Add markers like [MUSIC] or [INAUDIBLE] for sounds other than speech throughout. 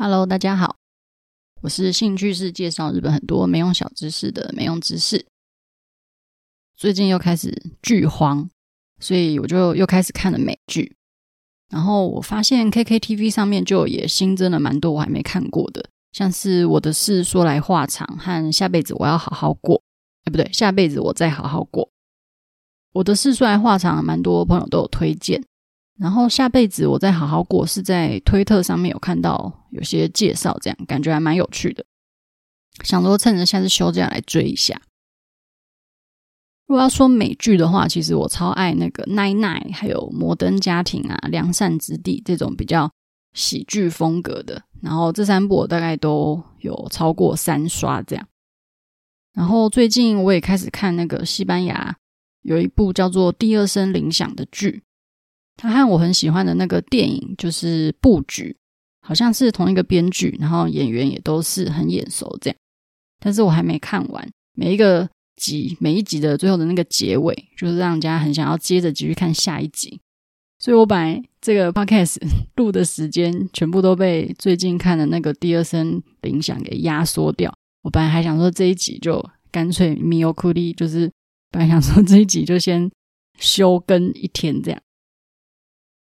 Hello，大家好，我是兴趣是介绍日本很多没用小知识的没用知识。最近又开始剧荒，所以我就又开始看了美剧。然后我发现 KKTV 上面就也新增了蛮多我还没看过的，像是《我的事说来话长》和《下辈子我要好好过》。哎，不对，下辈子我再好好过。《我的事说来话长》蛮多朋友都有推荐。然后下辈子我再好好过，是在推特上面有看到有些介绍，这样感觉还蛮有趣的。想说趁着下次休假来追一下。如果要说美剧的话，其实我超爱那个《奈奈》，还有《摩登家庭》啊，《良善之地》这种比较喜剧风格的。然后这三部我大概都有超过三刷这样。然后最近我也开始看那个西班牙有一部叫做《第二声铃响》的剧。他和我很喜欢的那个电影就是《布局》，好像是同一个编剧，然后演员也都是很眼熟这样。但是我还没看完，每一个集每一集的最后的那个结尾，就是让人家很想要接着继续看下一集。所以我本来这个 podcast [LAUGHS] 录的时间全部都被最近看的那个第二声铃响给压缩掉。我本来还想说这一集就干脆见送り，就是本来想说这一集就先休更一天这样。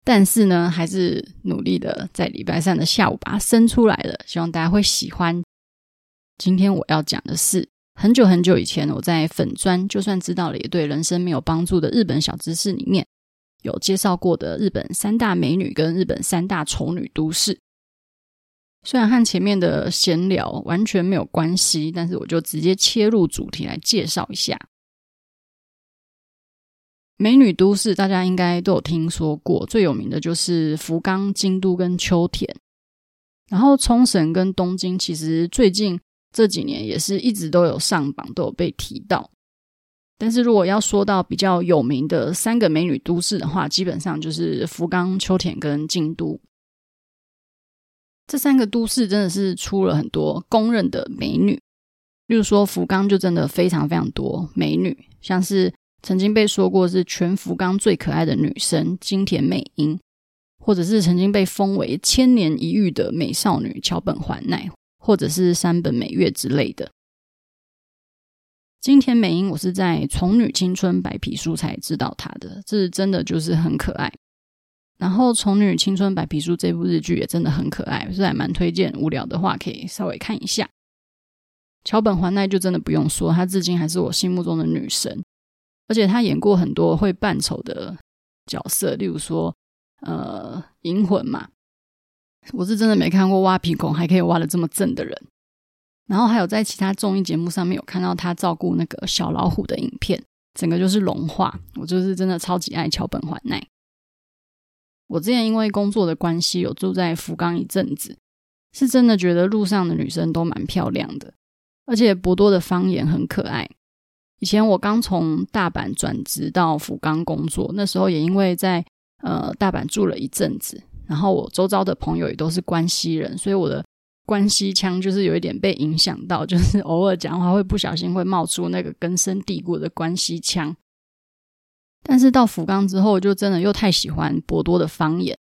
但是呢，还是努力的在礼拜三的下午把它生出来了，希望大家会喜欢。今天我要讲的是很久很久以前我在粉砖就算知道了也对人生没有帮助的日本小知识里面有介绍过的日本三大美女跟日本三大丑女都市。虽然和前面的闲聊完全没有关系，但是我就直接切入主题来介绍一下。美女都市，大家应该都有听说过，最有名的就是福冈、京都跟秋田。然后冲绳跟东京，其实最近这几年也是一直都有上榜，都有被提到。但是如果要说到比较有名的三个美女都市的话，基本上就是福冈、秋田跟京都。这三个都市真的是出了很多公认的美女，例如说福冈就真的非常非常多美女，像是。曾经被说过是全福冈最可爱的女生金田美樱，或者是曾经被封为千年一遇的美少女桥本环奈，或者是山本美月之类的。金田美樱，我是在《宠女青春白皮书》才知道她的，这真的就是很可爱。然后《宠女青春白皮书》这部日剧也真的很可爱，是还蛮推荐。无聊的话可以稍微看一下。桥本环奈就真的不用说，她至今还是我心目中的女神。而且他演过很多会扮丑的角色，例如说，呃，银魂嘛，我是真的没看过挖鼻孔还可以挖得这么正的人。然后还有在其他综艺节目上面有看到他照顾那个小老虎的影片，整个就是融化。我就是真的超级爱桥本环奈。我之前因为工作的关系有住在福冈一阵子，是真的觉得路上的女生都蛮漂亮的，而且博多的方言很可爱。以前我刚从大阪转职到福冈工作，那时候也因为在呃大阪住了一阵子，然后我周遭的朋友也都是关西人，所以我的关西腔就是有一点被影响到，就是偶尔讲话会不小心会冒出那个根深蒂固的关西腔。但是到福冈之后，就真的又太喜欢博多的方言，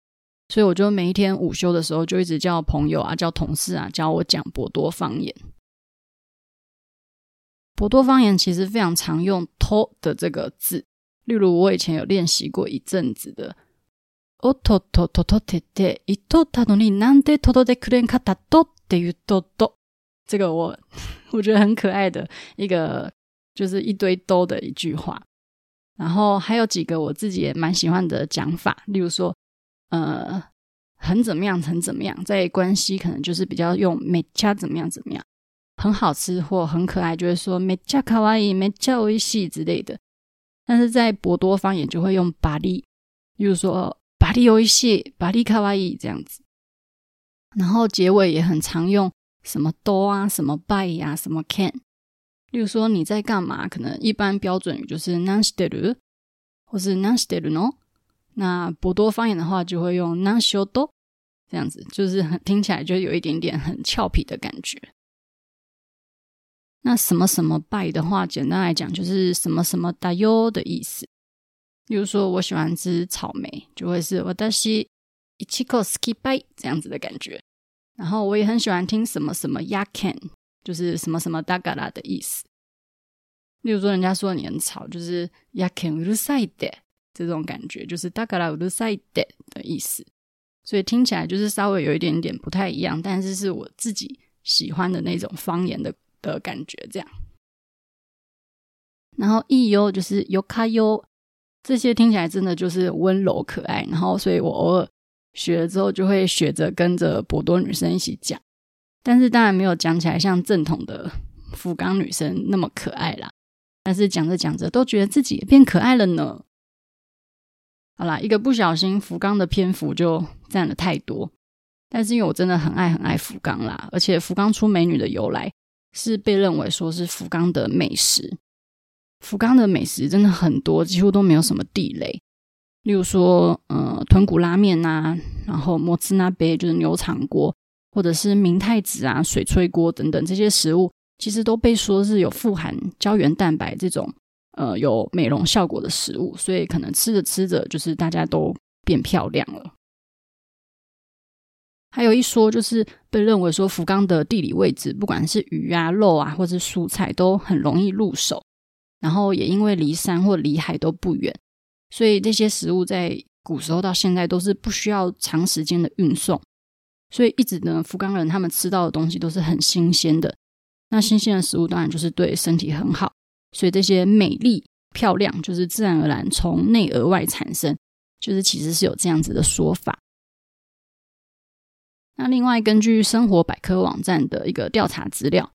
所以我就每一天午休的时候就一直叫朋友啊、叫同事啊教我讲博多方言。博多方言其实非常常用“と”的这个字，例如我以前有练习过一阵子的“おととととてていとったのになんでとどってくれんかったと”っていう“とと”，这个我[LAUGHS] 我觉得很可爱的一个，就是一堆“都”的一句话。然后还有几个我自己也蛮喜欢的讲法，例如说，呃，很怎么样，很怎么样，在关西可能就是比较用“めっちゃ怎么样怎么样”。 很好吃或很可爱，就会说めっちゃ可爱い、めっちゃ美味しい之类的。但是在博多方言就会用バリ，比如说バリ美味しい、バリ可爱い这样子。然后结尾也很常用什么ど啊、什么バイ呀、什么ケン。例如说你在干嘛？可能一般标准语就是何してる，或是何してるの。那博多方言的话就会用何しようと这样子，就是很听起来就有一点点很俏皮的感觉。 那什么什么拜的话，简单来讲就是什么什么だよ的意思。比如说，我喜欢吃草莓，就会是私いちご好きバイ这样子的感觉。 然后我也很喜欢听什么什么 yakan，就是什么什么だから的意思。例如说，人家说你很吵，就是 yakan うるさいで这种感觉，就是だからうるさいで的意思。所以听起来就是稍微有一点点不太一样，但是是我自己喜欢的那种方言的 的感觉，这样。然后いいよ就是よかよ，这些听起来真的就是温柔可爱。然后，所以我偶尔学了之后，就会学着跟着博多女生一起讲。但是当然没有讲起来像正统的福冈女生那么可爱啦。但是讲着讲着，都觉得自己也变可爱了呢。好啦，一个不小心，福冈的篇幅就占了太多。但是因为我真的很爱很爱福冈啦，而且福冈出美女的由来 是被认为说是福冈的美食。福冈的美食真的很多，几乎都没有什么地雷。例如说，呃，豚骨拉面啊，然后もつ锅就是牛肠锅，或者是明太子啊、水炊锅等等这些食物，其实都被说是有富含胶原蛋白这种呃有美容效果的食物，所以可能吃着吃着就是大家都变漂亮了。还有一说就是被认为说福冈的地理位置，不管是鱼啊、肉啊，或是蔬菜，都很容易入手。然后也因为离山或离海都不远，所以这些食物在古时候到现在都是不需要长时间的运送，所以一直呢，福冈人他们吃到的东西都是很新鲜的。那新鲜的食物当然就是对身体很好，所以这些美丽漂亮就是自然而然从内而外产生，就是其实是有这样子的说法。那另外根据生活百科网站的一个调查资料。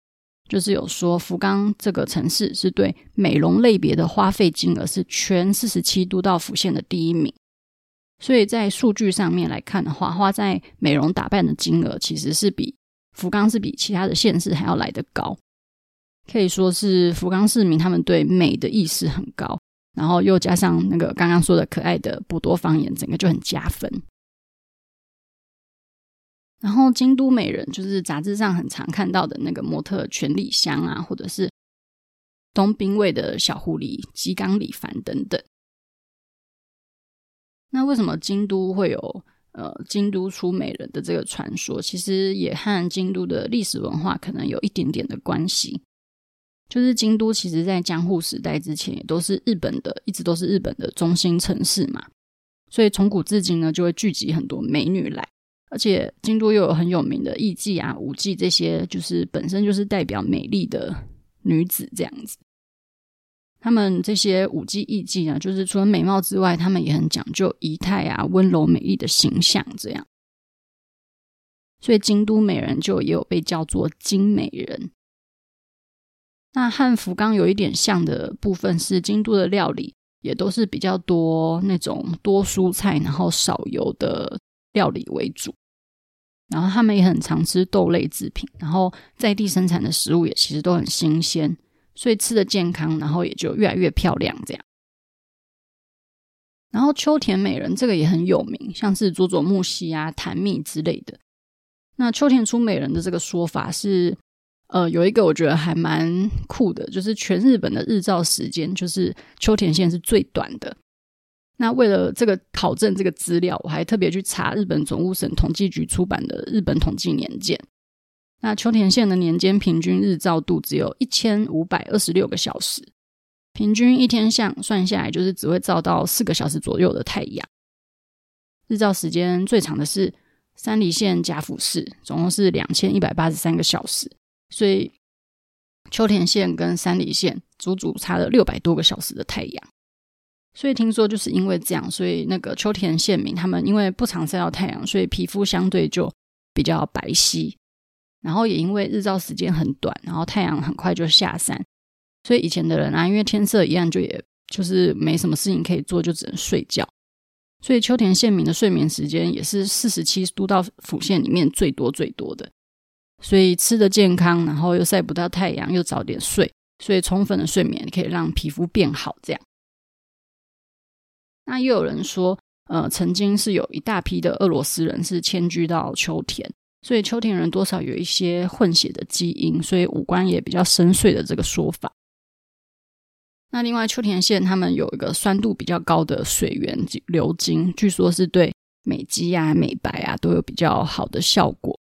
就是有说，福冈这个城市是对美容类别的花费金额是全四十七都道府县的第一名，所以在数据上面来看的话，花在美容打扮的金额其实是比福冈是比其他的县市还要来得高，可以说是福冈市民他们对美的意识很高，然后又加上那个刚刚说的可爱的博多方言，整个就很加分。然后京都美人就是杂志上很常看到的那个模特泉里香啊，或者是东兵卫的小狐狸吉冈里帆等等。那为什么京都会有呃京都出美人的这个传说？其实也和京都的历史文化可能有一点点的关系。就是京都其实在江户时代之前也都是日本的，一直都是日本的中心城市嘛，所以从古至今呢就会聚集很多美女来。而且京都又有很有名的艺妓啊、舞妓这些，就是本身就是代表美丽的女子这样子。他们这些舞妓艺妓呢，就是除了美貌之外，他们也很讲究仪态啊、温柔美丽的形象这样。所以京都美人就也有被叫做京美人。那和福冈有一点像的部分是，京都的料理也都是比较多那种多蔬菜，然后少油的料理为主。然后他们也很常吃豆类制品，然后在地生产的食物也其实都很新鲜，所以吃的健康，然后也就越来越漂亮这样。然后秋田美人这个也很有名，像是佐佐木希啊、檀蜜之类的。那秋田出美人的这个说法是，呃，有一个我觉得还蛮酷的，就是全日本的日照时间，就是秋田县是最短的。那为了这个考证这个资料，我还特别去查日本总务省统计局出版的《日本统计年鉴》。那秋田县的年间平均日照度只有一千五百二十六个小时，平均一天相算下来就是只会照到四个小时左右的太阳。日照时间最长的是山梨县甲府市，总共是两千一百八十三个小时。所以秋田县跟山梨县足足差了六百多个小时的太阳。所以听说就是因为这样，所以那个秋田县民他们因为不常晒到太阳，所以皮肤相对就比较白皙。然后也因为日照时间很短，然后太阳很快就下山，所以以前的人啊，因为天色一暗，就也就是没什么事情可以做，就只能睡觉。所以秋田县民的睡眠时间也是四十七都道府县里面最多最多的。所以吃的健康，然后又晒不到太阳，又早点睡，所以充分的睡眠可以让皮肤变好，这样。那又有人说，呃，曾经是有一大批的俄罗斯人是迁居到秋田，所以秋田人多少有一些混血的基因，所以五官也比较深邃的这个说法。那另外，秋田县他们有一个酸度比较高的水源流经，据说是对美肌啊、美白啊都有比较好的效果。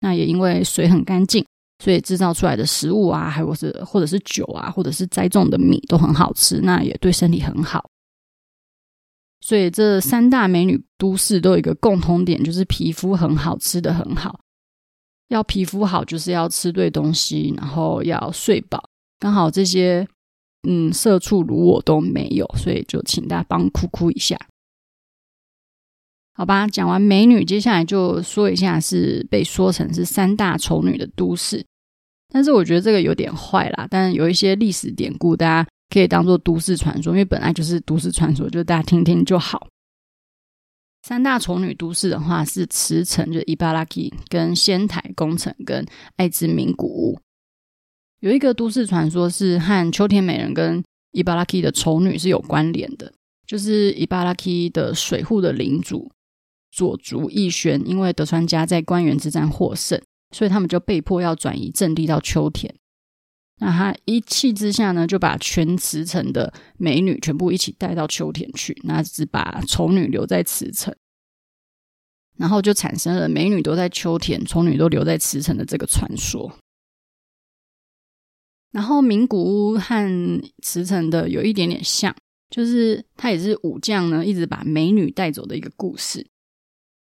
那也因为水很干净，所以制造出来的食物啊，还有是或者是酒啊，或者是栽种的米都很好吃，那也对身体很好。所以这三大美女都市都有一个共同点，就是皮肤很好，吃的很好。要皮肤好，就是要吃对东西，然后要睡饱。刚好这些，嗯，社畜如我都没有，所以就请大家帮哭哭一下，好吧？讲完美女，接下来就说一下是被说成是三大丑女的都市，但是我觉得这个有点坏啦。但有一些历史典故，大家可以当做都市传说，因为本来就是都市传说，就大家听听就好。三大丑女都市的话是茨城，就是伊巴拉基跟仙台宫城跟爱知名古屋。有一个都市传说是和秋田美人跟伊巴拉基的丑女是有关联的，就是伊巴拉基的水户的领主佐竹义宣，因为德川家在关原之战获胜，所以他们就被迫要转移阵地到秋田。那他一气之下呢，就把全茨城的美女全部一起带到秋田去，那只把丑女留在茨城，然后就产生了美女都在秋田，丑女都留在茨城的这个传说。然后名古屋和慈城的有一点点像，就是他也是武将呢，一直把美女带走的一个故事。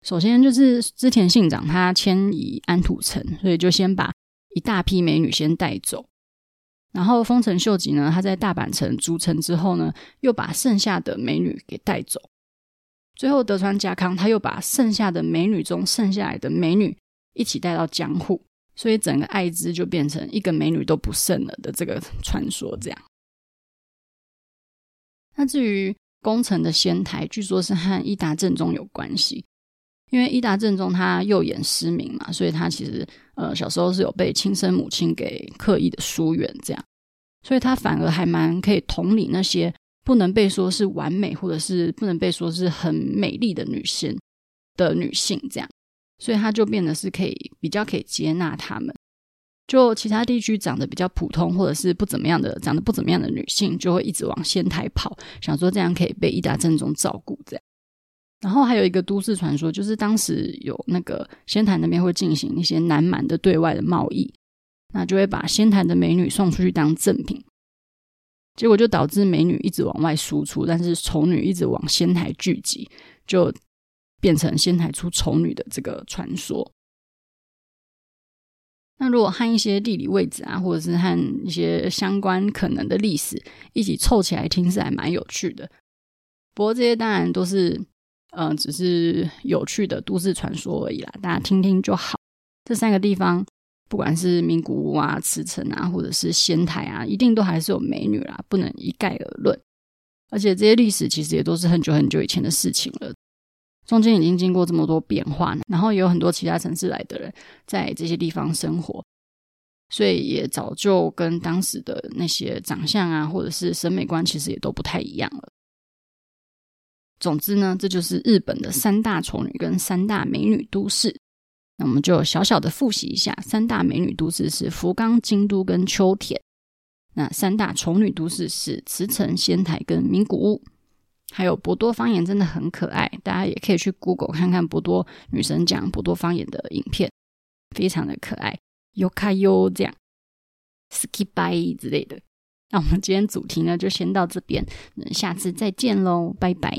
首先就是织田信长他迁移安土城，所以就先把一大批美女先带走。然后丰臣秀吉呢，他在大阪城筑城之后呢，又把剩下的美女给带走。最后德川家康他又把剩下的美女中剩下来的美女一起带到江户，所以整个爱知就变成一个美女都不剩了的这个传说。这样。那至于宫城的仙台，据说是和伊达政宗有关系。因为伊达正宗他右眼失明嘛，所以他其实呃小时候是有被亲生母亲给刻意的疏远，这样，所以他反而还蛮可以同理那些不能被说是完美或者是不能被说是很美丽的女性的女性，这样，所以他就变得是可以比较可以接纳他们。就其他地区长得比较普通或者是不怎么样的长得不怎么样的女性，就会一直往仙台跑，想说这样可以被伊达正宗照顾，这样。然后还有一个都市传说，就是当时有那个仙台那边会进行一些南蛮的对外的贸易，那就会把仙台的美女送出去当赠品，结果就导致美女一直往外输出，但是丑女一直往仙台聚集，就变成仙台出丑女的这个传说。那如果和一些地理位置啊，或者是和一些相关可能的历史一起凑起来听，是还蛮有趣的。不过这些当然都是。嗯、只是有趣的都市传说而已啦，大家听听就好。这三个地方，不管是名古屋啊、茨城啊，或者是仙台啊，一定都还是有美女啦，不能一概而论。而且这些历史其实也都是很久很久以前的事情了，中间已经经过这么多变化，然后也有很多其他城市来的人在这些地方生活，所以也早就跟当时的那些长相啊，或者是审美观，其实也都不太一样了。总之呢，这就是日本的三大丑女跟三大美女都市。那我们就小小的复习一下：三大美女都市是福冈、京都跟秋田；那三大丑女都市是茨城、仙台跟名古屋。还有博多方言真的很可爱，大家也可以去 Google 看看博多女生讲博多方言的影片，非常的可爱。よかよ这样，ski bye 之类的。 那我们今天主题呢，就先到这边，下次再见喽，拜拜。